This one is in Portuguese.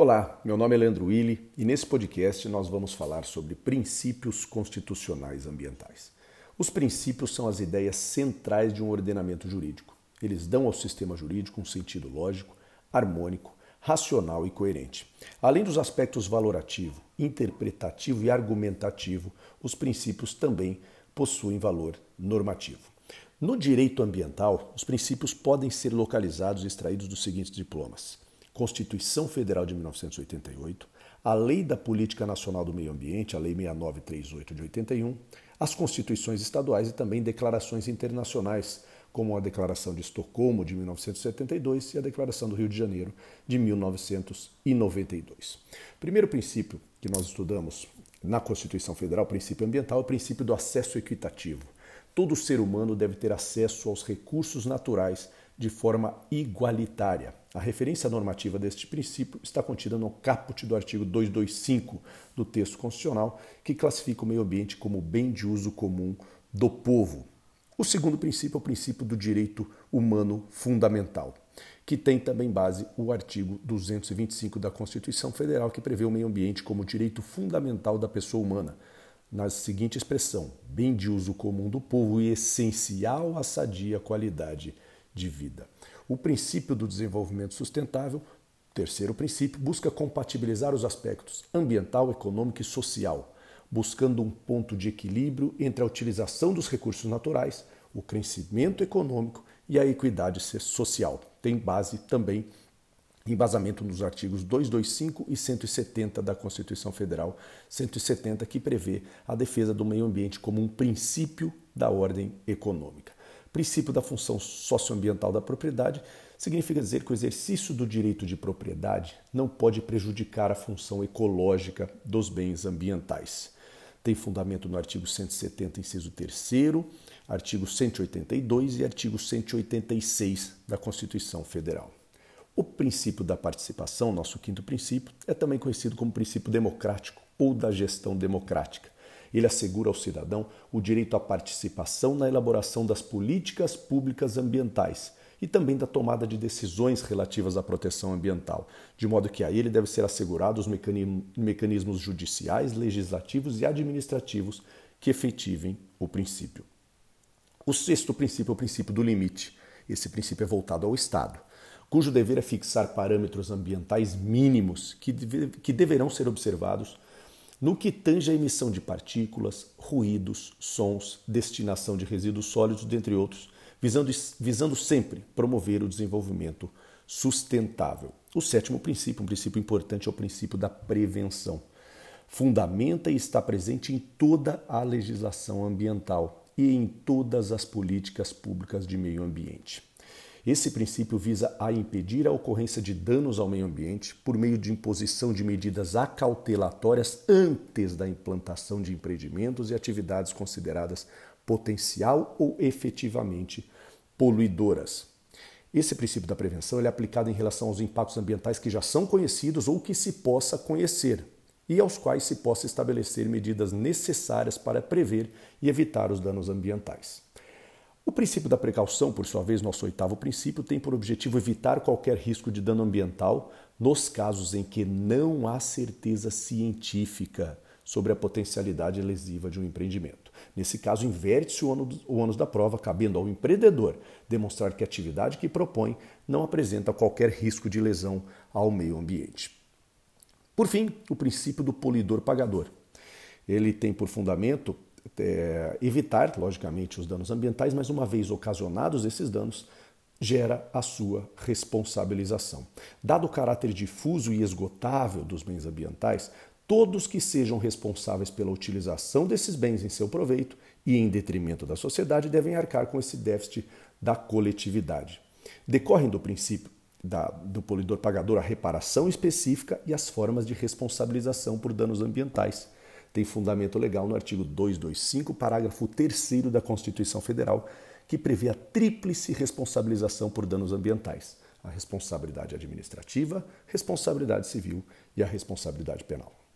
Olá, meu nome é Leandro Willi e nesse podcast nós vamos falar sobre princípios constitucionais ambientais. Os princípios são as ideias centrais de um ordenamento jurídico. Eles dão ao sistema jurídico um sentido lógico, harmônico, racional e coerente. Além dos aspectos valorativo, interpretativo e argumentativo, os princípios também possuem valor normativo. No direito ambiental, os princípios podem ser localizados e extraídos dos seguintes diplomas Constituição Federal de 1988, a Lei da Política Nacional do Meio Ambiente, a Lei 6938 de 81, as constituições estaduais e também declarações internacionais, como a Declaração de Estocolmo de 1972 e a Declaração do Rio de Janeiro de 1992. Primeiro princípio que nós estudamos na Constituição Federal, o princípio ambiental, é o princípio do acesso equitativo. Todo ser humano deve ter acesso aos recursos naturais de forma igualitária. A referência normativa deste princípio está contida no caput do artigo 225 do texto constitucional, que classifica o meio ambiente como bem de uso comum do povo. O segundo princípio é o princípio do direito humano fundamental, que tem também base o artigo 225 da Constituição Federal, que prevê o meio ambiente como direito fundamental da pessoa humana, na seguinte expressão: bem de uso comum do povo e essencial à sadia qualidade de vida. O princípio do desenvolvimento sustentável, terceiro princípio, busca compatibilizar os aspectos ambiental, econômico e social, buscando um ponto de equilíbrio entre a utilização dos recursos naturais, o crescimento econômico e a equidade social. Tem base também embasamento nos artigos 225 e 170 da Constituição Federal, 170 que prevê a defesa do meio ambiente como um princípio da ordem econômica princípio da função socioambiental da propriedade significa dizer que o exercício do direito de propriedade não pode prejudicar a função ecológica dos bens ambientais. Tem fundamento no artigo 170, inciso 3, artigo 182 e artigo 186 da Constituição Federal. O princípio da participação, nosso quinto princípio, é também conhecido como princípio democrático ou da gestão democrática. Ele assegura ao cidadão o direito à participação na elaboração das políticas públicas ambientais e também da tomada de decisões relativas à proteção ambiental, de modo que a ele deve ser assegurados os mecanismos judiciais, legislativos e administrativos que efetivem o princípio. O sexto princípio é o princípio do limite. Esse princípio é voltado ao Estado, cujo dever é fixar parâmetros ambientais mínimos que, deve, que deverão ser observados no que tange a emissão de partículas, ruídos, sons, destinação de resíduos sólidos, dentre outros, visando, visando sempre promover o desenvolvimento sustentável. O sétimo princípio, um princípio importante, é o princípio da prevenção. Fundamenta e está presente em toda a legislação ambiental e em todas as políticas públicas de meio ambiente. Esse princípio visa a impedir a ocorrência de danos ao meio ambiente por meio de imposição de medidas acautelatórias antes da implantação de empreendimentos e atividades consideradas potencial ou efetivamente poluidoras. Esse princípio da prevenção é aplicado em relação aos impactos ambientais que já são conhecidos ou que se possa conhecer e aos quais se possa estabelecer medidas necessárias para prever e evitar os danos ambientais. O princípio da precaução, por sua vez, nosso oitavo princípio, tem por objetivo evitar qualquer risco de dano ambiental nos casos em que não há certeza científica sobre a potencialidade lesiva de um empreendimento. Nesse caso, inverte-se o ônus da prova, cabendo ao empreendedor demonstrar que a atividade que propõe não apresenta qualquer risco de lesão ao meio ambiente. Por fim, o princípio do polidor pagador. Ele tem por fundamento é, evitar, logicamente, os danos ambientais, mas uma vez ocasionados esses danos, gera a sua responsabilização. Dado o caráter difuso e esgotável dos bens ambientais, todos que sejam responsáveis pela utilização desses bens em seu proveito e em detrimento da sociedade devem arcar com esse déficit da coletividade. Decorrem do princípio da, do polidor pagador a reparação específica e as formas de responsabilização por danos ambientais tem fundamento legal no artigo 225, parágrafo 3 da Constituição Federal, que prevê a tríplice responsabilização por danos ambientais: a responsabilidade administrativa, responsabilidade civil e a responsabilidade penal.